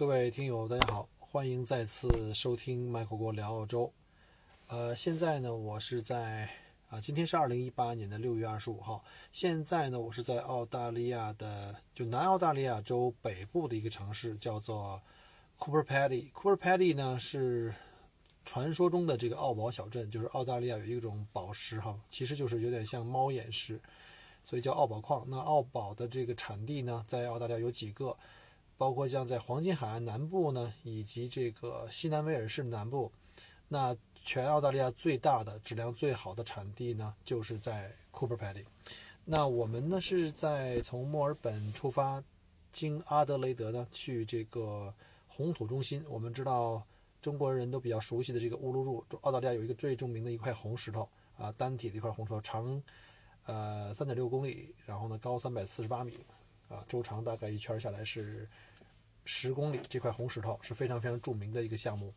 各位听友，大家好，欢迎再次收听麦克国聊澳洲。呃，现在呢，我是在啊，今天是二零一八年的六月二十五号。现在呢，我是在澳大利亚的就南澳大利亚州北部的一个城市，叫做 Cooper Paddy。Cooper Paddy 呢是传说中的这个澳宝小镇，就是澳大利亚有一种宝石哈，其实就是有点像猫眼石，所以叫澳宝矿。那澳宝的这个产地呢，在澳大利亚有几个？包括像在黄金海岸南部呢，以及这个西南威尔士南部，那全澳大利亚最大的、质量最好的产地呢，就是在 Cooper Pedy。那我们呢是在从墨尔本出发，经阿德雷德呢去这个红土中心。我们知道中国人都比较熟悉的这个乌鲁鲁，澳大利亚有一个最著名的一块红石头啊，单体的一块红石头，长呃三点六公里，然后呢高三百四十八米，啊周长大概一圈下来是。十公里这块红石头是非常非常著名的一个项目。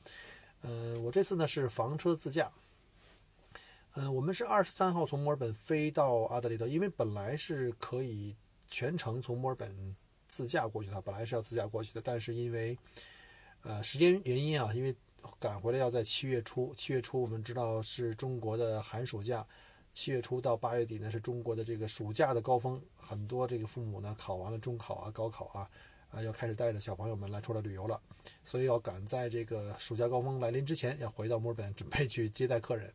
嗯，我这次呢是房车自驾。嗯，我们是二十三号从墨尔本飞到阿德里德，因为本来是可以全程从墨尔本自驾过去的，本来是要自驾过去的，但是因为呃时间原因啊，因为赶回来要在七月初，七月初我们知道是中国的寒暑假，七月初到八月底呢是中国的这个暑假的高峰，很多这个父母呢考完了中考啊、高考啊。啊，要开始带着小朋友们来出来旅游了，所以要赶在这个暑假高峰来临之前，要回到墨尔本准备去接待客人。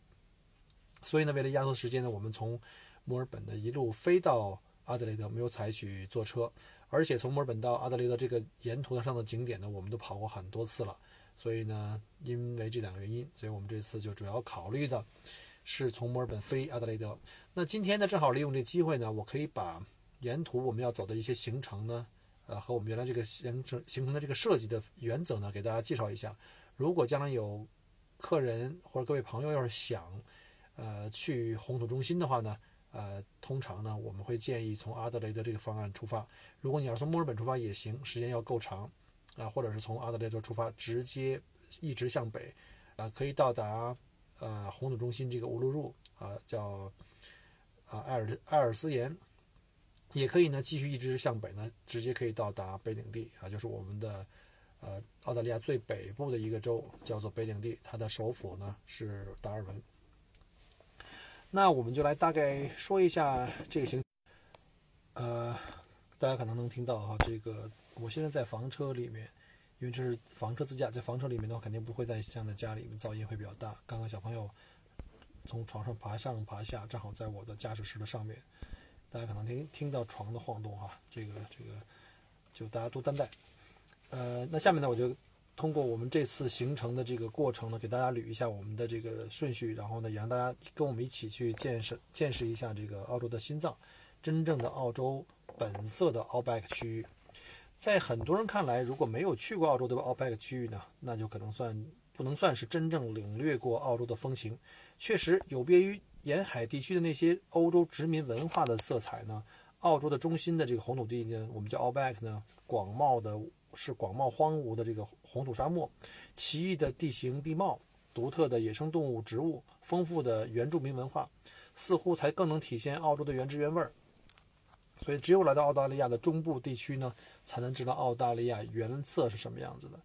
所以呢，为了压缩时间呢，我们从墨尔本的一路飞到阿德雷德，没有采取坐车，而且从墨尔本到阿德雷德这个沿途的上的景点呢，我们都跑过很多次了。所以呢，因为这两个原因，所以我们这次就主要考虑的是从墨尔本飞阿德雷德。那今天呢，正好利用这机会呢，我可以把沿途我们要走的一些行程呢。呃，和我们原来这个形成形成的这个设计的原则呢，给大家介绍一下。如果将来有客人或者各位朋友要是想，呃，去红土中心的话呢，呃，通常呢，我们会建议从阿德雷德这个方案出发。如果你要从墨尔本出发也行，时间要够长，啊，或者是从阿德雷德出发，直接一直向北，啊，可以到达呃红土中心这个乌鲁鲁啊，叫啊艾尔艾尔斯岩。也可以呢，继续一直向北呢，直接可以到达北领地啊，就是我们的呃澳大利亚最北部的一个州，叫做北领地，它的首府呢是达尔文。那我们就来大概说一下这个行，呃，大家可能能听到哈，这个我现在在房车里面，因为这是房车自驾，在房车里面的话，肯定不会再像在家里面噪音会比较大。刚刚小朋友从床上爬上爬下，正好在我的驾驶室的上面。大家可能听听到床的晃动啊，这个这个就大家多担待。呃，那下面呢，我就通过我们这次行程的这个过程呢，给大家捋一下我们的这个顺序，然后呢，也让大家跟我们一起去见识见识一下这个澳洲的心脏，真正的澳洲本色的 Outback 区域。在很多人看来，如果没有去过澳洲的 Outback 区域呢，那就可能算不能算是真正领略过澳洲的风情。确实有别于。沿海地区的那些欧洲殖民文化的色彩呢？澳洲的中心的这个红土地呢，我们叫 Outback 呢，广袤的是广袤荒芜的这个红土沙漠，奇异的地形地貌，独特的野生动物植物，丰富的原住民文化，似乎才更能体现澳洲的原汁原味儿。所以，只有来到澳大利亚的中部地区呢，才能知道澳大利亚原色是什么样子的。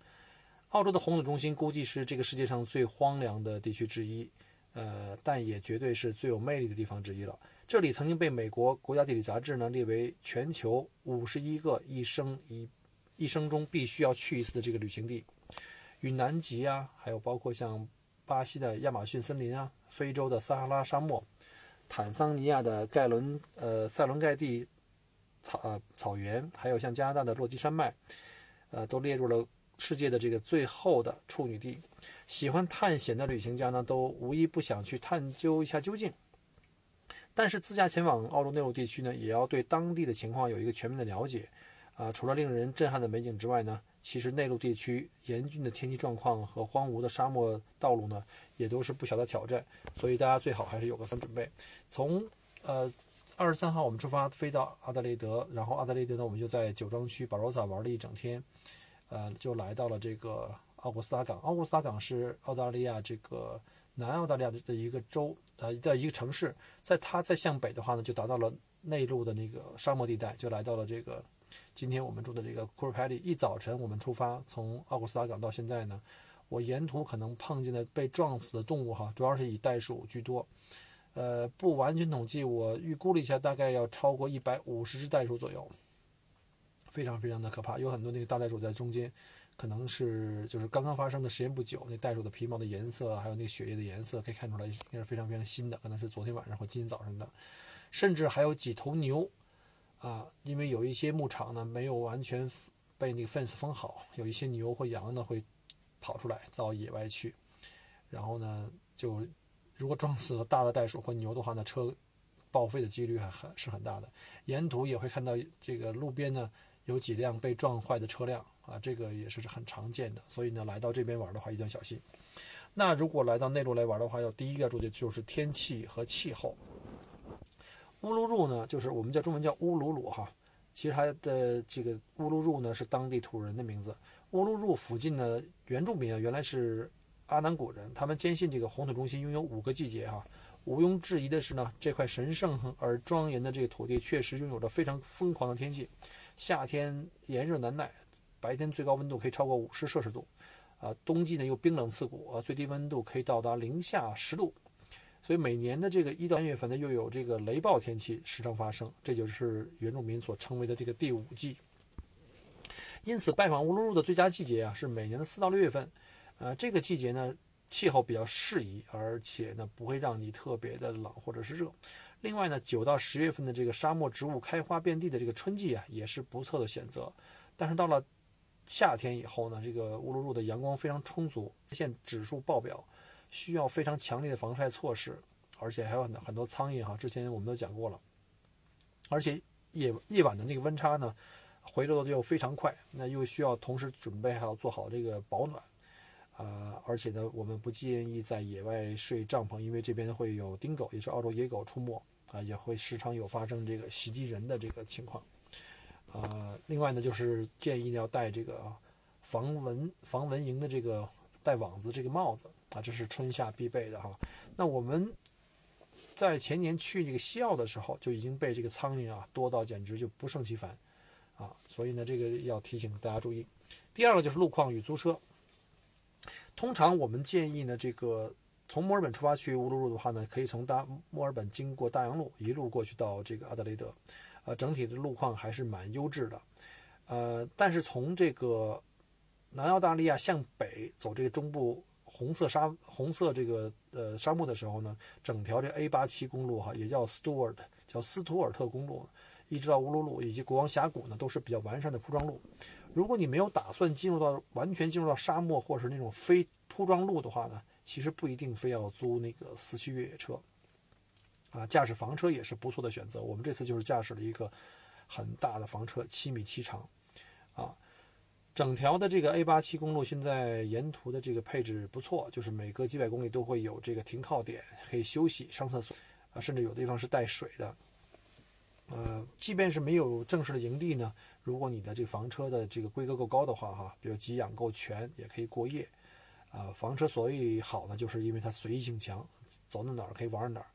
澳洲的红土中心估计是这个世界上最荒凉的地区之一。呃，但也绝对是最有魅力的地方之一了。这里曾经被美国国家地理杂志呢列为全球五十一个一生一一生中必须要去一次的这个旅行地，与南极啊，还有包括像巴西的亚马逊森林啊、非洲的撒哈拉沙漠、坦桑尼亚的盖伦呃塞伦盖蒂草草原，还有像加拿大的落基山脉，呃，都列入了世界的这个最后的处女地。喜欢探险的旅行家呢，都无一不想去探究一下究竟。但是自驾前往澳洲内陆地区呢，也要对当地的情况有一个全面的了解。啊，除了令人震撼的美景之外呢，其实内陆地区严峻的天气状况和荒芜的沙漠道路呢，也都是不小的挑战。所以大家最好还是有个三准备。从呃二十三号我们出发飞到阿德雷德，然后阿德雷德呢，我们就在酒庄区巴罗萨玩了一整天，呃，就来到了这个奥古斯塔港。奥古斯塔港是澳大利亚这个南澳大利亚的的一个州，呃，的一个城市。在它再向北的话呢，就达到了内陆的那个沙漠地带，就来到了这个。今天我们住的这个库尔派利，一早晨我们出发，从奥古斯塔港到现在呢，我沿途可能碰见的被撞死的动物哈，主要是以袋鼠居多，呃，不完全统计，我预估了一下，大概要超过一百五十只袋鼠左右，非常非常的可怕，有很多那个大袋鼠在中间，可能是就是刚刚发生的时间不久，那袋鼠的皮毛的颜色，还有那个血液的颜色，可以看出来应该是非常非常新的，可能是昨天晚上或今天早上的，甚至还有几头牛。啊，因为有一些牧场呢没有完全被那个 fence 封好，有一些牛或羊呢会跑出来到野外去，然后呢就如果撞死了大的袋鼠或牛的话呢，车报废的几率还很是很大的。沿途也会看到这个路边呢有几辆被撞坏的车辆啊，这个也是很常见的。所以呢来到这边玩的话一定要小心。那如果来到内陆来玩的话，要第一个注意就是天气和气候。乌鲁鲁呢，就是我们叫中文叫乌鲁鲁哈，其实它的这个乌鲁鲁呢是当地土人的名字。乌鲁鲁附近呢，原住民啊原来是阿南古人，他们坚信这个红土中心拥有五个季节哈。毋庸置疑的是呢，这块神圣而庄严的这个土地确实拥有着非常疯狂的天气，夏天炎热难耐，白天最高温度可以超过五十摄氏度，啊，冬季呢又冰冷刺骨啊，最低温度可以到达零下十度。所以每年的这个一到三月份呢，又有这个雷暴天气时常发生，这就是原住民所称为的这个第五季。因此，拜访乌鲁鲁的最佳季节啊，是每年的四到六月份。呃，这个季节呢，气候比较适宜，而且呢，不会让你特别的冷或者是热。另外呢，九到十月份的这个沙漠植物开花遍地的这个春季啊，也是不错的选择。但是到了夏天以后呢，这个乌鲁鲁的阳光非常充足，线指数爆表。需要非常强烈的防晒措施，而且还有很多很多苍蝇哈。之前我们都讲过了，而且夜夜晚的那个温差呢，回落的又非常快，那又需要同时准备还要做好这个保暖啊。而且呢，我们不建议在野外睡帐篷，因为这边会有丁狗，也是澳洲野狗出没啊，也会时常有发生这个袭击人的这个情况啊。另外呢，就是建议要戴这个防蚊防蚊蝇的这个戴网子这个帽子。啊，这是春夏必备的哈。那我们在前年去这个西澳的时候，就已经被这个苍蝇啊多到简直就不胜其烦啊。所以呢，这个要提醒大家注意。第二个就是路况与租车。通常我们建议呢，这个从墨尔本出发去乌鲁鲁的话呢，可以从大墨尔本经过大洋路一路过去到这个阿德雷德，呃，整体的路况还是蛮优质的。呃，但是从这个南澳大利亚向北走这个中部。红色沙红色这个呃沙漠的时候呢，整条这 A 八七公路哈，也叫 Stewart，叫斯图尔特公路，一直到乌鲁鲁以及国王峡谷呢，都是比较完善的铺装路。如果你没有打算进入到完全进入到沙漠或是那种非铺装路的话呢，其实不一定非要租那个四驱越野车，啊，驾驶房车也是不错的选择。我们这次就是驾驶了一个很大的房车，七米七长，啊。整条的这个 A 八七公路现在沿途的这个配置不错，就是每隔几百公里都会有这个停靠点，可以休息、上厕所，啊，甚至有的地方是带水的。呃，即便是没有正式的营地呢，如果你的这个房车的这个规格够高的话，哈，比如给养够全，也可以过夜。啊，房车所以好呢，就是因为它随意性强，走到哪儿可以玩哪儿，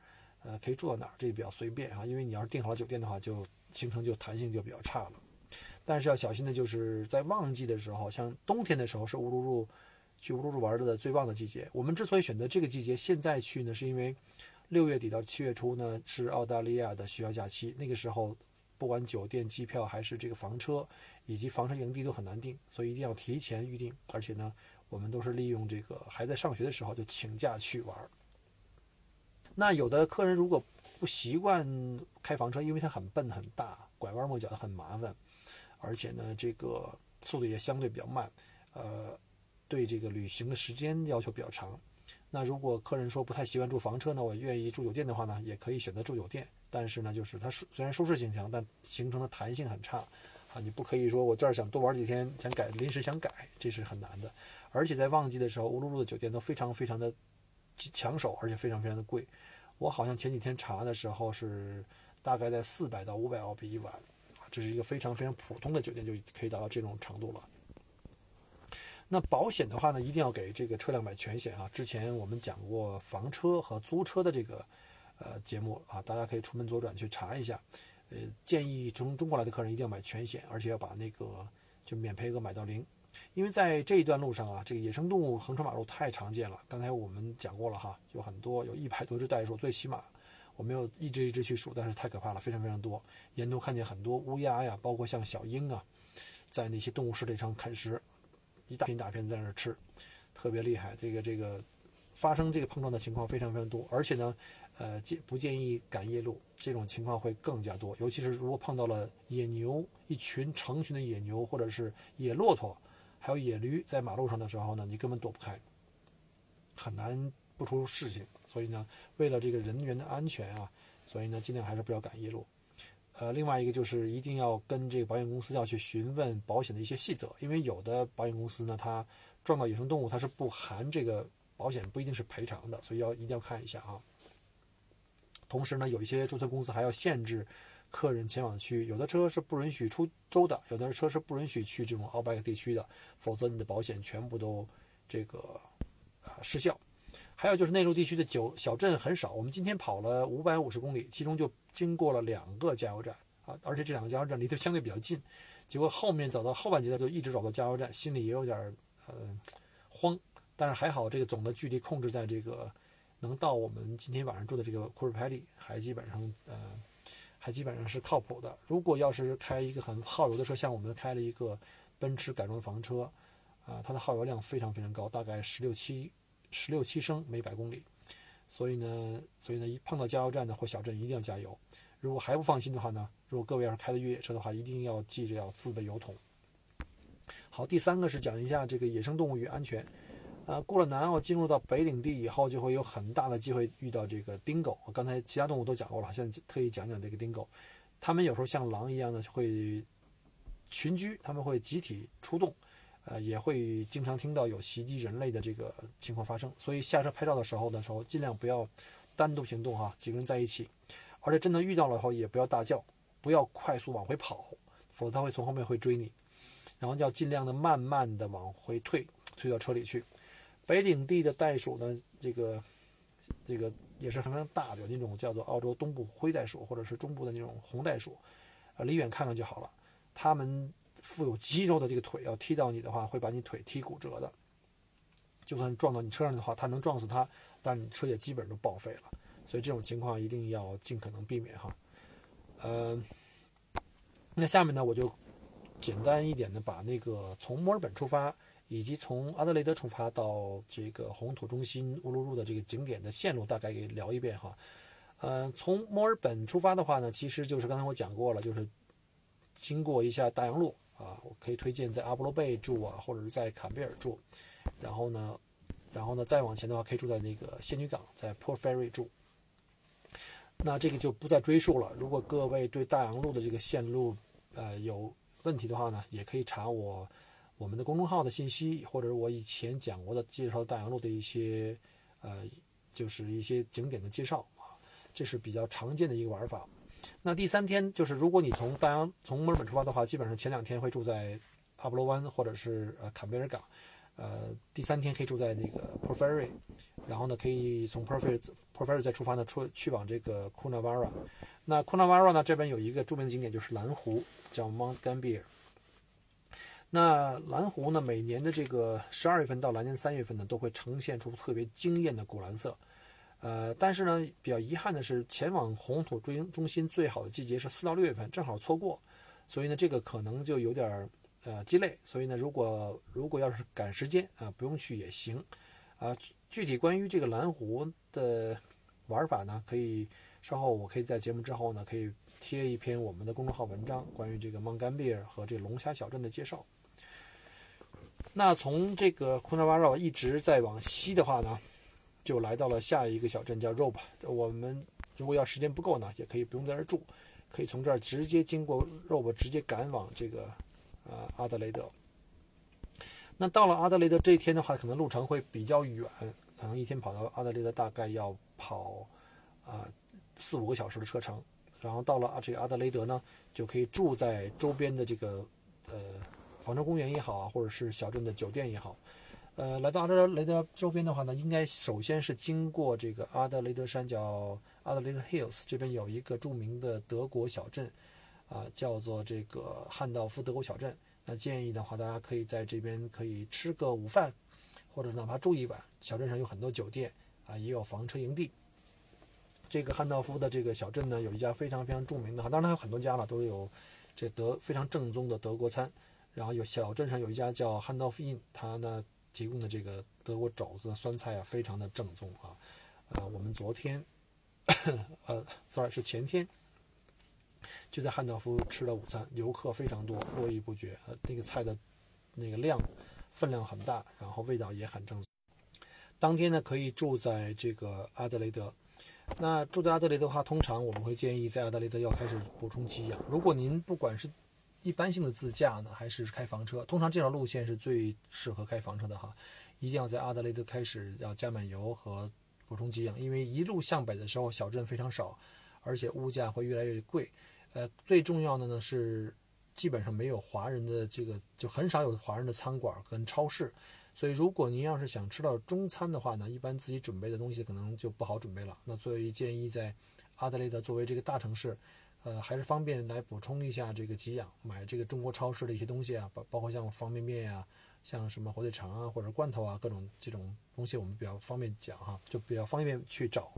呃，可以住到哪儿，这比较随便啊。因为你要是订好了酒店的话，就行程就弹性就比较差了。但是要小心的就是在旺季的时候，像冬天的时候是乌鲁鲁去乌鲁鲁玩的最棒的季节。我们之所以选择这个季节现在去呢，是因为六月底到七月初呢是澳大利亚的学校假期，那个时候不管酒店、机票还是这个房车以及房车营地都很难订，所以一定要提前预定。而且呢，我们都是利用这个还在上学的时候就请假去玩。那有的客人如果不习惯开房车，因为它很笨很大，拐弯抹角的很麻烦。而且呢，这个速度也相对比较慢，呃，对这个旅行的时间要求比较长。那如果客人说不太习惯住房车呢，我愿意住酒店的话呢，也可以选择住酒店。但是呢，就是它虽然舒适性强，但行程的弹性很差啊！你不可以说我这儿想多玩几天，想改临时想改，这是很难的。而且在旺季的时候，乌鲁鲁的酒店都非常非常的抢手，而且非常非常的贵。我好像前几天查的时候是大概在四百到五百澳币一晚啊，这是一个非常非常普通的酒店就可以达到这种程度了。那保险的话呢，一定要给这个车辆买全险啊。之前我们讲过房车和租车的这个呃节目啊，大家可以出门左转去查一下。呃，建议从中国来的客人一定要买全险，而且要把那个就免赔额买到零。因为在这一段路上啊，这个野生动物横穿马路太常见了。刚才我们讲过了哈，有很多有一百多只袋鼠，最起码我没有一只一只去数，但是太可怕了，非常非常多。沿途看见很多乌鸦呀，包括像小鹰啊，在那些动物尸体上啃食，一大片一大片在那儿吃，特别厉害。这个这个发生这个碰撞的情况非常非常多，而且呢，呃，建不建议赶夜路，这种情况会更加多。尤其是如果碰到了野牛，一群成群的野牛或者是野骆驼。还有野驴在马路上的时候呢，你根本躲不开，很难不出事情。所以呢，为了这个人员的安全啊，所以呢，尽量还是不要赶夜路。呃，另外一个就是一定要跟这个保险公司要去询问保险的一些细则，因为有的保险公司呢，它撞到野生动物它是不含这个保险，不一定是赔偿的，所以要一定要看一下啊。同时呢，有一些注册公司还要限制。客人前往区域，有的车是不允许出州的，有的车是不允许去这种 Outback 地区的，否则你的保险全部都这个啊失效。还有就是内陆地区的九小镇很少，我们今天跑了五百五十公里，其中就经过了两个加油站啊，而且这两个加油站离得相对比较近。结果后面走到后半截的就一直找到加油站，心里也有点呃慌，但是还好这个总的距离控制在这个能到我们今天晚上住的这个库尔派利，还基本上呃。还基本上是靠谱的。如果要是开一个很耗油的车，像我们开了一个奔驰改装的房车，啊，它的耗油量非常非常高，大概十六七十六七升每百公里。所以呢，所以呢，一碰到加油站呢或小镇，一定要加油。如果还不放心的话呢，如果各位要是开的越野车的话，一定要记着要自备油桶。好，第三个是讲一下这个野生动物与安全。呃，过了南澳进入到北领地以后，就会有很大的机会遇到这个丁狗。刚才其他动物都讲过了，现在特意讲讲这个丁狗。它们有时候像狼一样的会群居，他们会集体出动，呃，也会经常听到有袭击人类的这个情况发生。所以下车拍照的时候的时候，尽量不要单独行动哈，几个人在一起。而且真的遇到了以后，也不要大叫，不要快速往回跑，否则它会从后面会追你。然后要尽量的慢慢的往回退，退到车里去。北领地的袋鼠呢，这个这个也是非常大的，那种叫做澳洲东部灰袋鼠，或者是中部的那种红袋鼠，啊，离远看看就好了。它们富有肌肉的这个腿，要踢到你的话，会把你腿踢骨折的。就算撞到你车上的话，它能撞死它，但你车也基本都报废了。所以这种情况一定要尽可能避免哈。呃，那下面呢，我就简单一点的把那个从墨尔本出发。以及从阿德雷德出发到这个红土中心乌鲁鲁的这个景点的线路，大概给聊一遍哈。呃，从墨尔本出发的话呢，其实就是刚才我讲过了，就是经过一下大洋路啊，我可以推荐在阿波罗贝住啊，或者是在坎贝尔住。然后呢，然后呢再往前的话，可以住在那个仙女港，在 Port Fairy 住。那这个就不再赘述了。如果各位对大洋路的这个线路呃有问题的话呢，也可以查我。我们的公众号的信息，或者是我以前讲过的介绍大洋路的一些，呃，就是一些景点的介绍啊，这是比较常见的一个玩法。那第三天就是，如果你从大洋从墨尔本出发的话，基本上前两天会住在阿波罗湾或者是呃坎贝尔港，呃，第三天可以住在那个 Port Fairy，然后呢，可以从 Port Fairy Port Fairy 再出发呢，出去往这个 c u n a v a r a。那 c u n a v a r a 呢，这边有一个著名的景点就是蓝湖，叫 Mount Gambier。那蓝湖呢？每年的这个十二月份到来年三月份呢，都会呈现出特别惊艳的古蓝色。呃，但是呢，比较遗憾的是，前往红土中中心最好的季节是四到六月份，正好错过。所以呢，这个可能就有点儿呃鸡肋。所以呢，如果如果要是赶时间啊，不用去也行。啊，具体关于这个蓝湖的玩法呢，可以稍后我可以在节目之后呢，可以贴一篇我们的公众号文章，关于这个 Mont Gambier 和这龙虾小镇的介绍。那从这个库纳瓦绕一直在往西的话呢，就来到了下一个小镇叫 Rob。我们如果要时间不够呢，也可以不用在这住，可以从这儿直接经过 Rob，直接赶往这个呃阿德雷德。那到了阿德雷德这一天的话，可能路程会比较远，可能一天跑到阿德雷德大概要跑啊四五个小时的车程。然后到了这个阿德雷德呢，就可以住在周边的这个呃。广州公园也好啊，或者是小镇的酒店也好，呃，来到阿德雷德周边的话呢，应该首先是经过这个阿德雷德山，叫阿德雷德 Hills，这边有一个著名的德国小镇，啊，叫做这个汉道夫德国小镇。那建议的话，大家可以在这边可以吃个午饭，或者哪怕住一晚。小镇上有很多酒店啊，也有房车营地。这个汉道夫的这个小镇呢，有一家非常非常著名的，当然还有很多家了，都有这德非常正宗的德国餐。然后有小镇上有一家叫汉道夫印，他呢提供的这个德国肘子酸菜啊，非常的正宗啊。呃，我们昨天，呃，sorry 是前天，就在汉道夫吃了午餐，游客非常多，络绎不绝。呃，那个菜的那个量分量很大，然后味道也很正宗。当天呢可以住在这个阿德雷德。那住在阿德雷德的话，通常我们会建议在阿德雷德要开始补充给养。如果您不管是一般性的自驾呢，还是开房车？通常这条路线是最适合开房车的哈。一定要在阿德雷德开始要加满油和补充给养，因为一路向北的时候小镇非常少，而且物价会越来越贵。呃，最重要的呢是基本上没有华人的这个，就很少有华人的餐馆跟超市。所以如果您要是想吃到中餐的话呢，一般自己准备的东西可能就不好准备了。那所以建议在阿德雷德作为这个大城市。呃，还是方便来补充一下这个给养，买这个中国超市的一些东西啊，包包括像方便面呀，像什么火腿肠啊，或者罐头啊，各种这种东西，我们比较方便讲哈，就比较方便去找。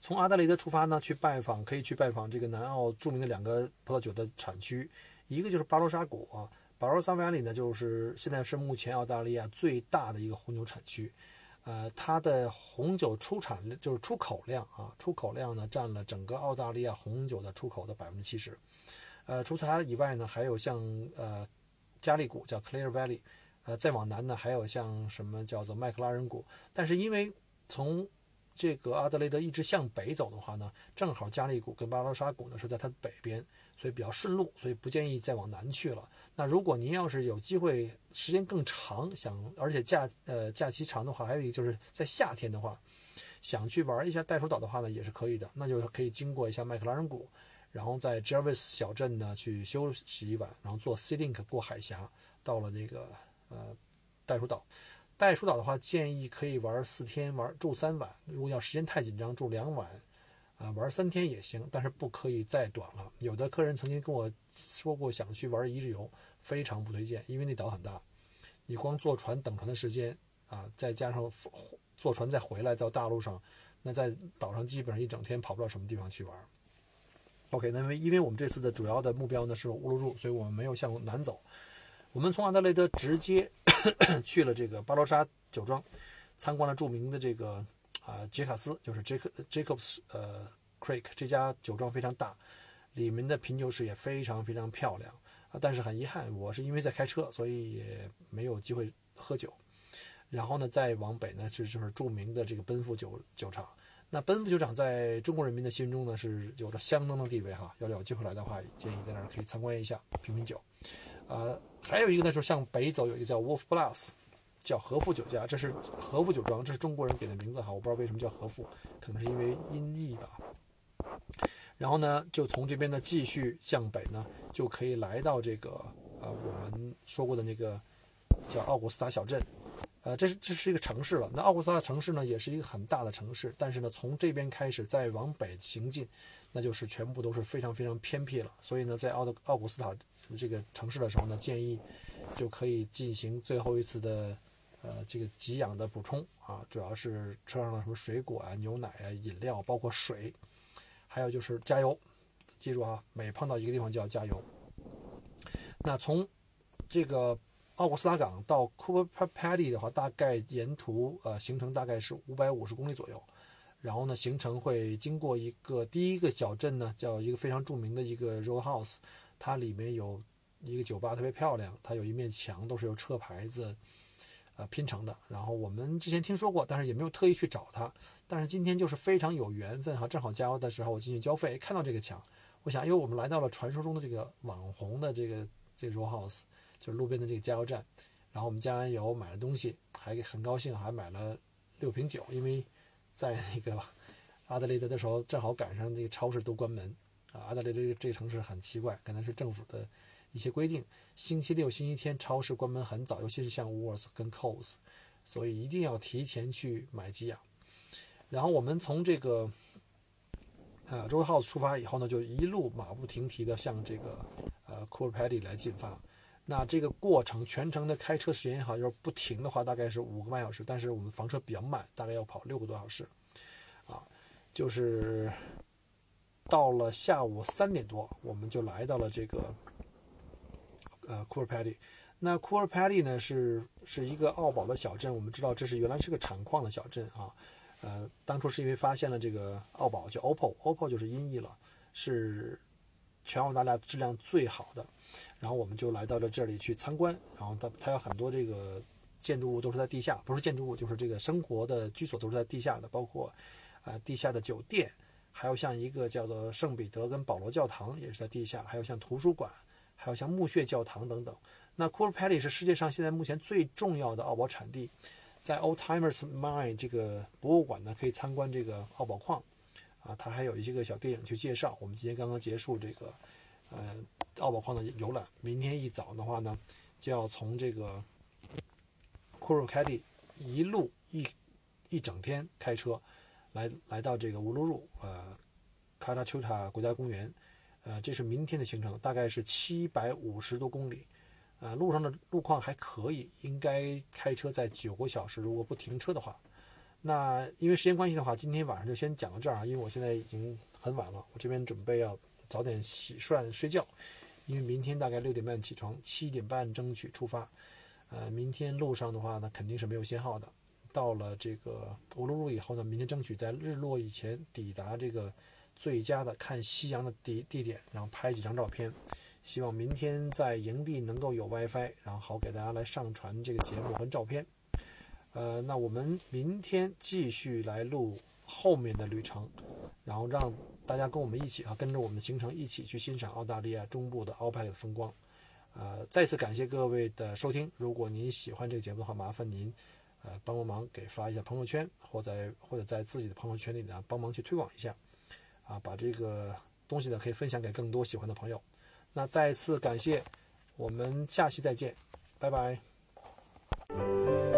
从阿德雷德出发呢，去拜访可以去拜访这个南澳著名的两个葡萄酒的产区，一个就是巴罗沙谷啊，巴罗萨瓦里呢，就是现在是目前澳大利亚最大的一个红酒产区。呃，它的红酒出产就是出口量啊，出口量呢占了整个澳大利亚红酒的出口的百分之七十。呃，除它以外呢，还有像呃加利谷叫 Clear Valley，呃，再往南呢还有像什么叫做麦克拉人谷。但是因为从这个阿德雷德一直向北走的话呢，正好加利谷跟巴罗沙谷呢是在它的北边。所以比较顺路，所以不建议再往南去了。那如果您要是有机会，时间更长，想而且假呃假期长的话，还有一个就是在夏天的话，想去玩一下袋鼠岛的话呢，也是可以的。那就是可以经过一下麦克拉人谷，然后在 Jervis 小镇呢去休息一晚，然后坐 Sea Link 过海峡，到了那个呃袋鼠岛。袋鼠岛的话，建议可以玩四天，玩住三晚。如果要时间太紧张，住两晚。啊，玩三天也行，但是不可以再短了。有的客人曾经跟我说过，想去玩一日游，非常不推荐，因为那岛很大，你光坐船等船的时间啊，再加上坐船再回来到大陆上，那在岛上基本上一整天跑不到什么地方去玩。OK，那么因为我们这次的主要的目标呢是乌鲁鲁，所以我们没有向南走，我们从阿德雷德直接 去了这个巴罗沙酒庄，参观了著名的这个。啊，杰卡斯就是 Jacob Jacobs 呃 Creek 这家酒庄非常大，里面的品酒室也非常非常漂亮啊。但是很遗憾，我是因为在开车，所以也没有机会喝酒。然后呢，再往北呢是就是著名的这个奔富酒酒厂。那奔富酒厂在中国人民的心中呢是有着相当的地位哈。要有机会来的话，建议在那儿可以参观一下，品品酒。呃，还有一个呢，就是向北走有一个叫 Wolf Plus，。叫和富酒家，这是和富酒庄，这是中国人给的名字哈，我不知道为什么叫和富，可能是因为音译吧。然后呢，就从这边呢继续向北呢，就可以来到这个呃我们说过的那个叫奥古斯塔小镇，呃，这是这是一个城市了。那奥古斯塔城市呢，也是一个很大的城市，但是呢，从这边开始再往北行进，那就是全部都是非常非常偏僻了。所以呢，在奥的奥古斯塔这个城市的时候呢，建议就可以进行最后一次的。呃，这个给养的补充啊，主要是车上的什么水果啊、牛奶啊、饮料，包括水，还有就是加油。记住啊，每碰到一个地方就要加油。那从这个奥古斯塔港到 Cooper Pedy 的话，大概沿途呃行程大概是五百五十公里左右。然后呢，行程会经过一个第一个小镇呢，叫一个非常著名的一个 Roadhouse，它里面有一个酒吧特别漂亮，它有一面墙都是由车牌子呃拼成的。然后我们之前听说过，但是也没有特意去找它。但是今天就是非常有缘分哈，正好加油的时候我进去交费，看到这个墙，我想，因为我们来到了传说中的这个网红的这个这个 Roadhouse 就是路边的这个加油站。然后我们加完油买了东西，还很高兴，还买了六瓶酒，因为在那个阿德雷德的时候正好赶上这个超市都关门。啊，阿德雷德这个城市很奇怪，可能是政府的一些规定，星期六、星期天超市关门很早，尤其是像 w o r s 跟 Coles，所以一定要提前去买鸡养。然后我们从这个呃 Road House 出发以后呢，就一路马不停蹄的向这个呃 Cool Paddy 来进发。那这个过程全程的开车时间也好，就是不停的话，大概是五个半小时，但是我们房车比较慢，大概要跑六个多小时。啊，就是。到了下午三点多，我们就来到了这个呃库尔帕蒂。那库尔帕蒂呢是是一个奥宝的小镇，我们知道这是原来是个产矿的小镇啊。呃，当初是因为发现了这个奥宝叫 OPPO，OPPO 就是音译了，是全澳大利亚质量最好的。然后我们就来到了这里去参观。然后它它有很多这个建筑物都是在地下，不是建筑物就是这个生活的居所都是在地下的，包括呃地下的酒店。还有像一个叫做圣彼得跟保罗教堂也是在地下，还有像图书馆，还有像墓穴教堂等等。那 Cool Paddy 是世界上现在目前最重要的澳宝产地，在 Old Timers Mine 这个博物馆呢可以参观这个澳宝矿，啊，它还有一些个小电影去介绍。我们今天刚刚结束这个呃奥宝矿的游览，明天一早的话呢就要从这个 Cool Paddy 一路一一整天开车。来来到这个乌鲁鲁呃卡塔丘塔国家公园，呃，这是明天的行程，大概是七百五十多公里，呃，路上的路况还可以，应该开车在九个小时，如果不停车的话。那因为时间关系的话，今天晚上就先讲到这儿啊，因为我现在已经很晚了，我这边准备要早点洗涮睡觉，因为明天大概六点半起床，七点半争取出发。呃，明天路上的话呢，肯定是没有信号的。到了这个乌鲁鲁以后呢，明天争取在日落以前抵达这个最佳的看夕阳的地地点，然后拍几张照片。希望明天在营地能够有 WiFi，然后好给大家来上传这个节目和照片。呃，那我们明天继续来录后面的旅程，然后让大家跟我们一起啊，跟着我们的行程一起去欣赏澳大利亚中部的奥派的风光。呃，再次感谢各位的收听。如果您喜欢这个节目的话，麻烦您。呃，帮帮忙，给发一下朋友圈，或在或者在自己的朋友圈里呢，帮忙去推广一下，啊，把这个东西呢可以分享给更多喜欢的朋友。那再次感谢，我们下期再见，拜拜。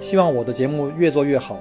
希望我的节目越做越好。